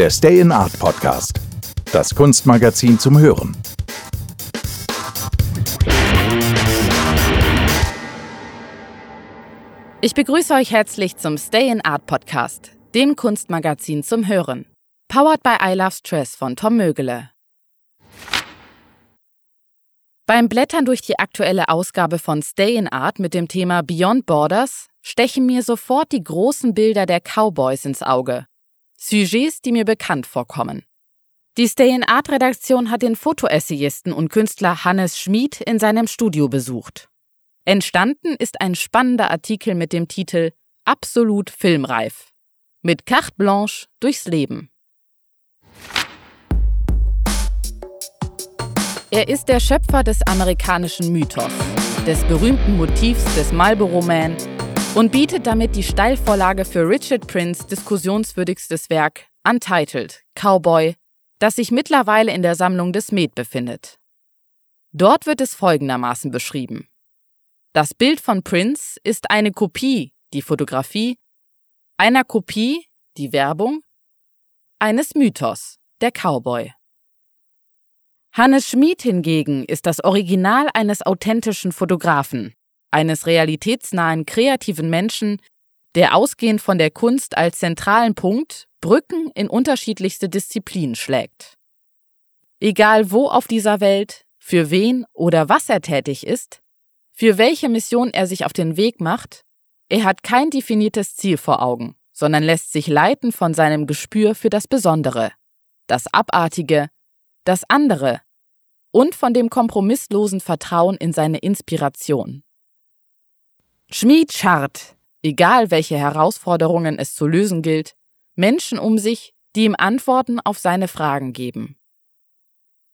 Der Stay in Art Podcast. Das Kunstmagazin zum Hören. Ich begrüße euch herzlich zum Stay in Art Podcast, dem Kunstmagazin zum Hören. Powered by I Love Stress von Tom Mögele. Beim Blättern durch die aktuelle Ausgabe von Stay in Art mit dem Thema Beyond Borders stechen mir sofort die großen Bilder der Cowboys ins Auge. Sujets, die mir bekannt vorkommen. Die Stay in Art Redaktion hat den Fotoessayisten und Künstler Hannes Schmid in seinem Studio besucht. Entstanden ist ein spannender Artikel mit dem Titel Absolut filmreif. Mit Carte Blanche durchs Leben. Er ist der Schöpfer des amerikanischen Mythos, des berühmten Motivs des Marlboro Man und bietet damit die Steilvorlage für Richard Prince diskussionswürdigstes Werk Untitled Cowboy, das sich mittlerweile in der Sammlung des Med befindet. Dort wird es folgendermaßen beschrieben. Das Bild von Prince ist eine Kopie, die Fotografie, einer Kopie, die Werbung, eines Mythos, der Cowboy. Hannes Schmid hingegen ist das Original eines authentischen Fotografen, eines realitätsnahen kreativen Menschen, der ausgehend von der Kunst als zentralen Punkt Brücken in unterschiedlichste Disziplinen schlägt. Egal wo auf dieser Welt, für wen oder was er tätig ist, für welche Mission er sich auf den Weg macht, er hat kein definiertes Ziel vor Augen, sondern lässt sich leiten von seinem Gespür für das Besondere, das Abartige, das andere und von dem kompromisslosen Vertrauen in seine Inspiration. Schmied scharrt, egal welche Herausforderungen es zu lösen gilt, Menschen um sich, die ihm Antworten auf seine Fragen geben.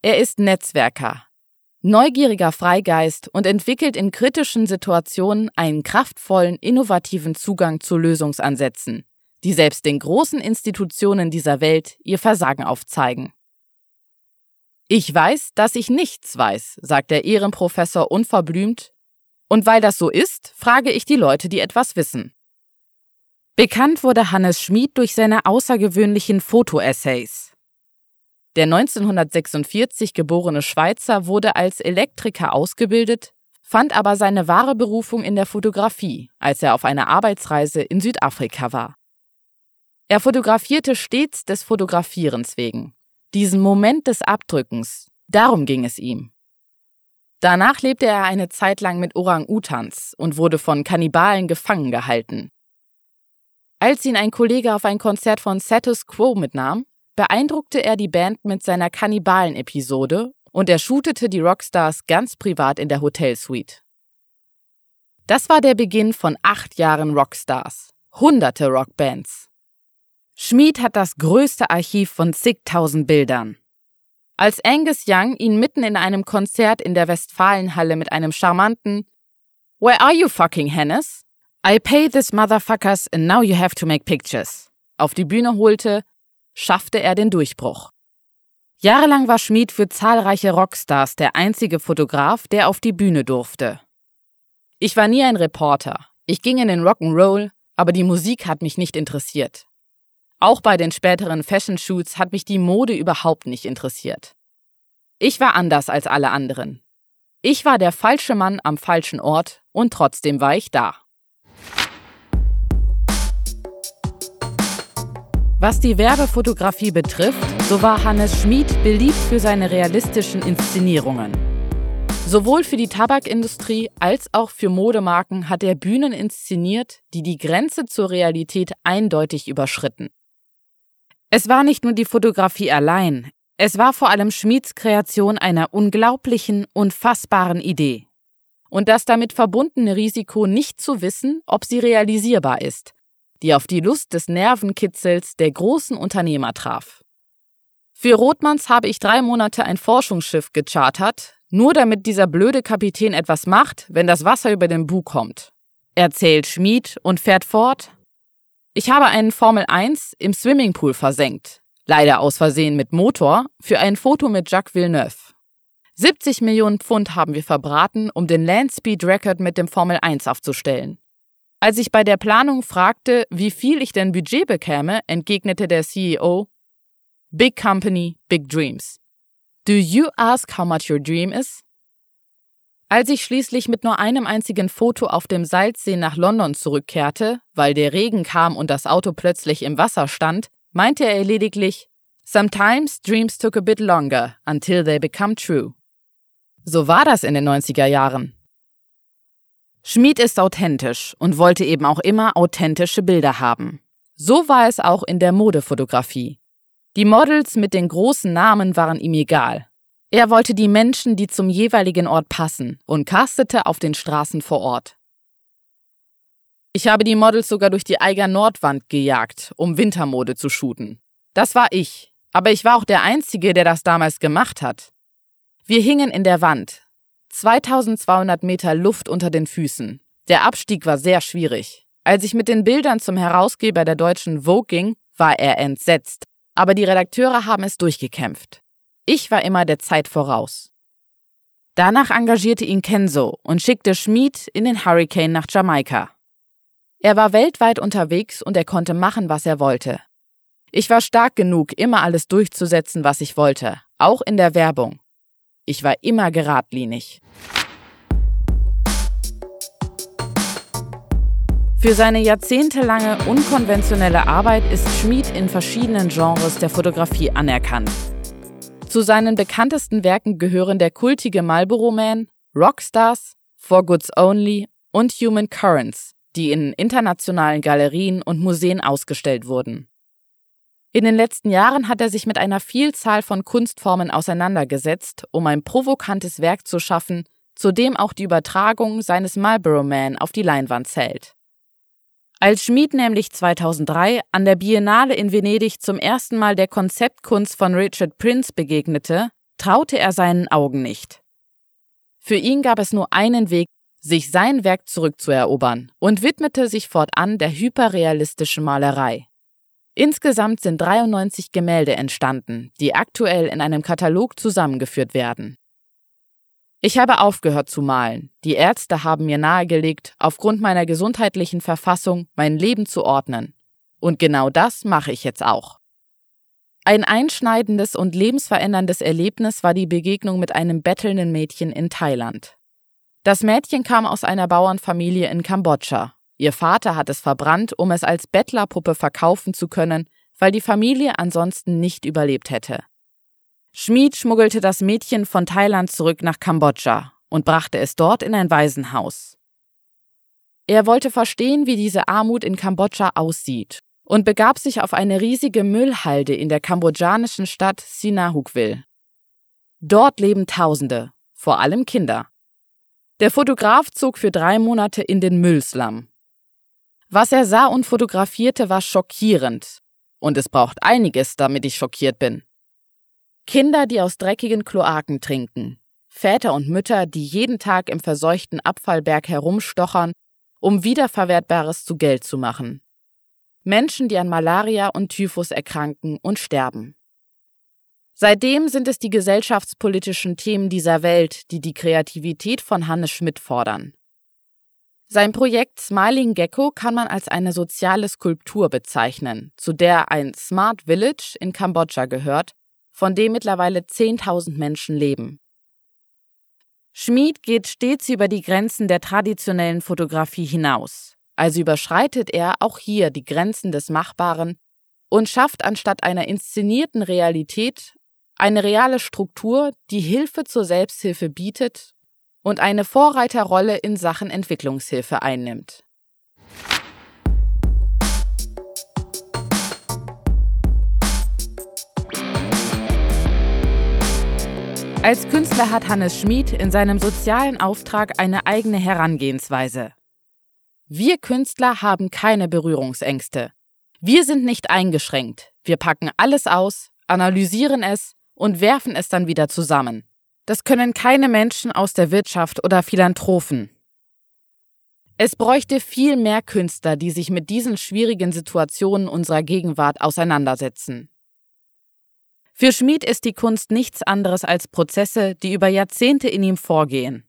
Er ist Netzwerker, neugieriger Freigeist und entwickelt in kritischen Situationen einen kraftvollen, innovativen Zugang zu Lösungsansätzen, die selbst den großen Institutionen dieser Welt ihr Versagen aufzeigen. Ich weiß, dass ich nichts weiß, sagt der Ehrenprofessor unverblümt, und weil das so ist, frage ich die Leute, die etwas wissen. Bekannt wurde Hannes Schmid durch seine außergewöhnlichen Fotoessays. Der 1946 geborene Schweizer wurde als Elektriker ausgebildet, fand aber seine wahre Berufung in der Fotografie, als er auf einer Arbeitsreise in Südafrika war. Er fotografierte stets des Fotografierens wegen, diesen Moment des Abdrückens, darum ging es ihm. Danach lebte er eine Zeit lang mit Orang-Utans und wurde von Kannibalen gefangen gehalten. Als ihn ein Kollege auf ein Konzert von Status Quo mitnahm, beeindruckte er die Band mit seiner Kannibalen-Episode und er shootete die Rockstars ganz privat in der Hotelsuite. Das war der Beginn von acht Jahren Rockstars, hunderte Rockbands. Schmid hat das größte Archiv von zigtausend Bildern. Als Angus Young ihn mitten in einem Konzert in der Westfalenhalle mit einem charmanten Where are you fucking Hennes? I pay this motherfuckers and now you have to make pictures auf die Bühne holte, schaffte er den Durchbruch. Jahrelang war Schmid für zahlreiche Rockstars der einzige Fotograf, der auf die Bühne durfte. Ich war nie ein Reporter. Ich ging in den Rock'n'Roll, aber die Musik hat mich nicht interessiert. Auch bei den späteren Fashion Shoots hat mich die Mode überhaupt nicht interessiert. Ich war anders als alle anderen. Ich war der falsche Mann am falschen Ort und trotzdem war ich da. Was die Werbefotografie betrifft, so war Hannes Schmid beliebt für seine realistischen Inszenierungen. Sowohl für die Tabakindustrie als auch für Modemarken hat er Bühnen inszeniert, die die Grenze zur Realität eindeutig überschritten. Es war nicht nur die Fotografie allein, es war vor allem Schmieds Kreation einer unglaublichen, unfassbaren Idee. Und das damit verbundene Risiko, nicht zu wissen, ob sie realisierbar ist, die auf die Lust des Nervenkitzels der großen Unternehmer traf. Für Rothmanns habe ich drei Monate ein Forschungsschiff gechartert, nur damit dieser blöde Kapitän etwas macht, wenn das Wasser über den Bug kommt. Erzählt Schmied und fährt fort. Ich habe einen Formel 1 im Swimmingpool versenkt, leider aus Versehen mit Motor, für ein Foto mit Jacques Villeneuve. 70 Millionen Pfund haben wir verbraten, um den Land Speed Record mit dem Formel 1 aufzustellen. Als ich bei der Planung fragte, wie viel ich denn Budget bekäme, entgegnete der CEO, Big Company, Big Dreams. Do you ask how much your dream is? Als ich schließlich mit nur einem einzigen Foto auf dem Salzsee nach London zurückkehrte, weil der Regen kam und das Auto plötzlich im Wasser stand, meinte er lediglich, Sometimes dreams took a bit longer until they become true. So war das in den 90er Jahren. Schmid ist authentisch und wollte eben auch immer authentische Bilder haben. So war es auch in der Modefotografie. Die Models mit den großen Namen waren ihm egal. Er wollte die Menschen, die zum jeweiligen Ort passen, und castete auf den Straßen vor Ort. Ich habe die Models sogar durch die Eiger Nordwand gejagt, um Wintermode zu shooten. Das war ich, aber ich war auch der Einzige, der das damals gemacht hat. Wir hingen in der Wand, 2200 Meter Luft unter den Füßen. Der Abstieg war sehr schwierig. Als ich mit den Bildern zum Herausgeber der deutschen Vogue ging, war er entsetzt. Aber die Redakteure haben es durchgekämpft. Ich war immer der Zeit voraus. Danach engagierte ihn Kenzo und schickte Schmid in den Hurricane nach Jamaika. Er war weltweit unterwegs und er konnte machen, was er wollte. Ich war stark genug, immer alles durchzusetzen, was ich wollte, auch in der Werbung. Ich war immer geradlinig. Für seine jahrzehntelange unkonventionelle Arbeit ist Schmid in verschiedenen Genres der Fotografie anerkannt. Zu seinen bekanntesten Werken gehören der kultige Marlboro Man, Rockstars, For Goods Only und Human Currents, die in internationalen Galerien und Museen ausgestellt wurden. In den letzten Jahren hat er sich mit einer Vielzahl von Kunstformen auseinandergesetzt, um ein provokantes Werk zu schaffen, zu dem auch die Übertragung seines Marlboro Man auf die Leinwand zählt. Als Schmid nämlich 2003 an der Biennale in Venedig zum ersten Mal der Konzeptkunst von Richard Prince begegnete, traute er seinen Augen nicht. Für ihn gab es nur einen Weg, sich sein Werk zurückzuerobern und widmete sich fortan der hyperrealistischen Malerei. Insgesamt sind 93 Gemälde entstanden, die aktuell in einem Katalog zusammengeführt werden. Ich habe aufgehört zu malen. Die Ärzte haben mir nahegelegt, aufgrund meiner gesundheitlichen Verfassung mein Leben zu ordnen. Und genau das mache ich jetzt auch. Ein einschneidendes und lebensveränderndes Erlebnis war die Begegnung mit einem bettelnden Mädchen in Thailand. Das Mädchen kam aus einer Bauernfamilie in Kambodscha Ihr Vater hat es verbrannt, um es als Bettlerpuppe verkaufen zu können, weil die Familie ansonsten nicht überlebt hätte. Schmid schmuggelte das Mädchen von Thailand zurück nach Kambodscha und brachte es dort in ein Waisenhaus. Er wollte verstehen, wie diese Armut in Kambodscha aussieht und begab sich auf eine riesige Müllhalde in der kambodschanischen Stadt Sinahukville. Dort leben Tausende, vor allem Kinder. Der Fotograf zog für drei Monate in den Müllslum, was er sah und fotografierte, war schockierend. Und es braucht einiges, damit ich schockiert bin. Kinder, die aus dreckigen Kloaken trinken. Väter und Mütter, die jeden Tag im verseuchten Abfallberg herumstochern, um Wiederverwertbares zu Geld zu machen. Menschen, die an Malaria und Typhus erkranken und sterben. Seitdem sind es die gesellschaftspolitischen Themen dieser Welt, die die Kreativität von Hannes Schmidt fordern. Sein Projekt Smiling Gecko kann man als eine soziale Skulptur bezeichnen, zu der ein Smart Village in Kambodscha gehört, von dem mittlerweile 10.000 Menschen leben. Schmid geht stets über die Grenzen der traditionellen Fotografie hinaus, also überschreitet er auch hier die Grenzen des Machbaren und schafft anstatt einer inszenierten Realität eine reale Struktur, die Hilfe zur Selbsthilfe bietet und eine Vorreiterrolle in Sachen Entwicklungshilfe einnimmt. Als Künstler hat Hannes Schmid in seinem sozialen Auftrag eine eigene Herangehensweise. Wir Künstler haben keine Berührungsängste. Wir sind nicht eingeschränkt. Wir packen alles aus, analysieren es und werfen es dann wieder zusammen. Das können keine Menschen aus der Wirtschaft oder Philanthropen. Es bräuchte viel mehr Künstler, die sich mit diesen schwierigen Situationen unserer Gegenwart auseinandersetzen. Für Schmid ist die Kunst nichts anderes als Prozesse, die über Jahrzehnte in ihm vorgehen.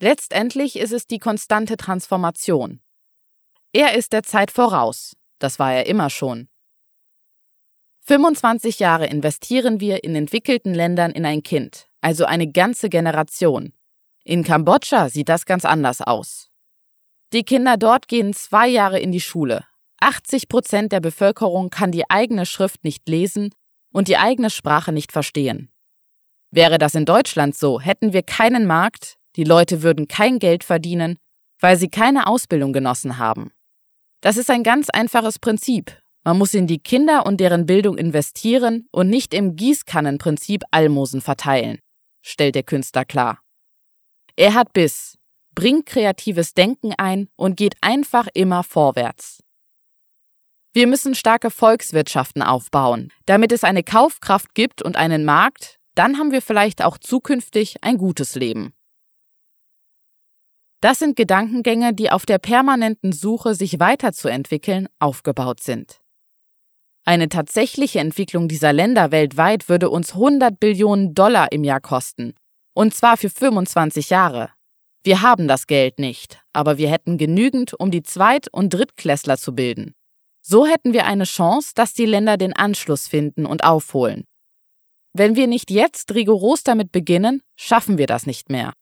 Letztendlich ist es die konstante Transformation. Er ist der Zeit voraus, das war er immer schon. 25 Jahre investieren wir in entwickelten Ländern in ein Kind, also eine ganze Generation. In Kambodscha sieht das ganz anders aus. Die Kinder dort gehen zwei Jahre in die Schule. 80 Prozent der Bevölkerung kann die eigene Schrift nicht lesen und die eigene Sprache nicht verstehen. Wäre das in Deutschland so, hätten wir keinen Markt, die Leute würden kein Geld verdienen, weil sie keine Ausbildung genossen haben. Das ist ein ganz einfaches Prinzip, man muss in die Kinder und deren Bildung investieren und nicht im Gießkannenprinzip Almosen verteilen, stellt der Künstler klar. Er hat Biss, bringt kreatives Denken ein und geht einfach immer vorwärts. Wir müssen starke Volkswirtschaften aufbauen, damit es eine Kaufkraft gibt und einen Markt, dann haben wir vielleicht auch zukünftig ein gutes Leben. Das sind Gedankengänge, die auf der permanenten Suche, sich weiterzuentwickeln, aufgebaut sind. Eine tatsächliche Entwicklung dieser Länder weltweit würde uns 100 Billionen Dollar im Jahr kosten. Und zwar für 25 Jahre. Wir haben das Geld nicht, aber wir hätten genügend, um die Zweit- und Drittklässler zu bilden. So hätten wir eine Chance, dass die Länder den Anschluss finden und aufholen. Wenn wir nicht jetzt rigoros damit beginnen, schaffen wir das nicht mehr.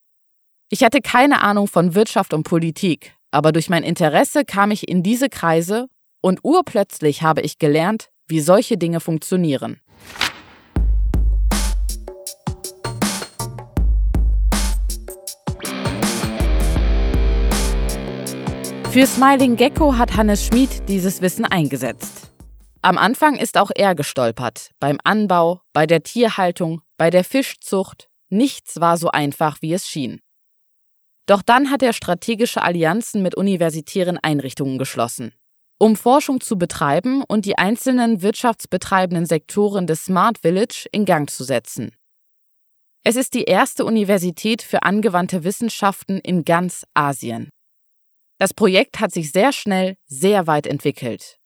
Ich hatte keine Ahnung von Wirtschaft und Politik, aber durch mein Interesse kam ich in diese Kreise und urplötzlich habe ich gelernt, wie solche Dinge funktionieren. Für Smiling Gecko hat Hannes Schmid dieses Wissen eingesetzt. Am Anfang ist auch er gestolpert. Beim Anbau, bei der Tierhaltung, bei der Fischzucht. Nichts war so einfach, wie es schien. Doch dann hat er strategische Allianzen mit universitären Einrichtungen geschlossen um Forschung zu betreiben und die einzelnen wirtschaftsbetreibenden Sektoren des Smart Village in Gang zu setzen. Es ist die erste Universität für angewandte Wissenschaften in ganz Asien. Das Projekt hat sich sehr schnell sehr weit entwickelt.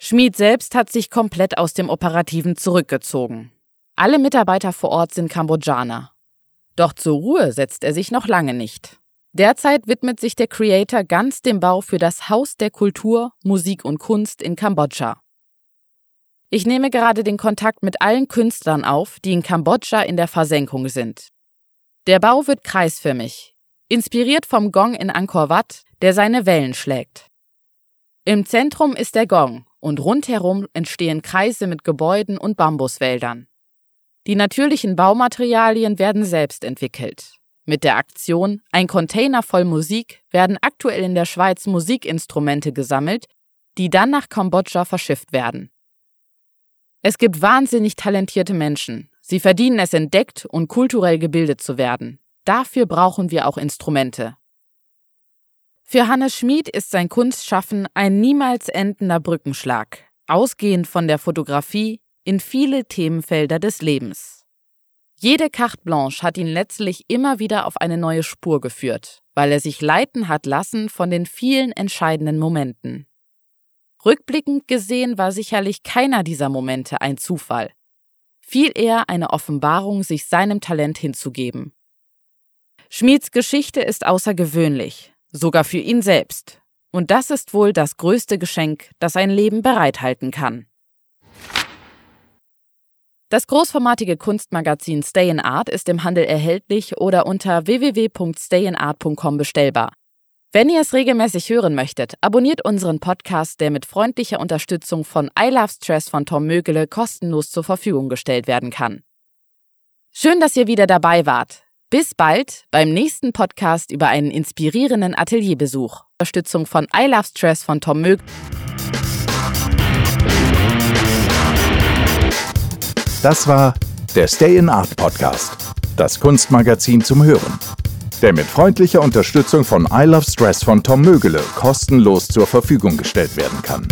Schmid selbst hat sich komplett aus dem Operativen zurückgezogen. Alle Mitarbeiter vor Ort sind Kambodschaner. Doch zur Ruhe setzt er sich noch lange nicht. Derzeit widmet sich der Creator ganz dem Bau für das Haus der Kultur, Musik und Kunst in Kambodscha. Ich nehme gerade den Kontakt mit allen Künstlern auf, die in Kambodscha in der Versenkung sind. Der Bau wird kreisförmig, inspiriert vom Gong in Angkor Wat, der seine Wellen schlägt. Im Zentrum ist der Gong und rundherum entstehen Kreise mit Gebäuden und Bambuswäldern. Die natürlichen Baumaterialien werden selbst entwickelt. Mit der Aktion Ein Container voll Musik werden aktuell in der Schweiz Musikinstrumente gesammelt, die dann nach Kambodscha verschifft werden. Es gibt wahnsinnig talentierte Menschen. Sie verdienen es entdeckt und kulturell gebildet zu werden. Dafür brauchen wir auch Instrumente. Für Hannes Schmid ist sein Kunstschaffen ein niemals endender Brückenschlag, ausgehend von der Fotografie in viele Themenfelder des Lebens. Jede Carte Blanche hat ihn letztlich immer wieder auf eine neue Spur geführt, weil er sich leiten hat lassen von den vielen entscheidenden Momenten. Rückblickend gesehen war sicherlich keiner dieser Momente ein Zufall, viel eher eine Offenbarung, sich seinem Talent hinzugeben. Schmieds Geschichte ist außergewöhnlich, sogar für ihn selbst, und das ist wohl das größte Geschenk, das ein Leben bereithalten kann. Das großformatige Kunstmagazin Stay in Art ist im Handel erhältlich oder unter www.stayinart.com bestellbar. Wenn ihr es regelmäßig hören möchtet, abonniert unseren Podcast, der mit freundlicher Unterstützung von I Love Stress von Tom Mögele kostenlos zur Verfügung gestellt werden kann. Schön, dass ihr wieder dabei wart. Bis bald beim nächsten Podcast über einen inspirierenden Atelierbesuch. Unterstützung von I Love Stress von Tom Mögele. Das war der Stay in Art Podcast, das Kunstmagazin zum Hören, der mit freundlicher Unterstützung von I Love Stress von Tom Mögele kostenlos zur Verfügung gestellt werden kann.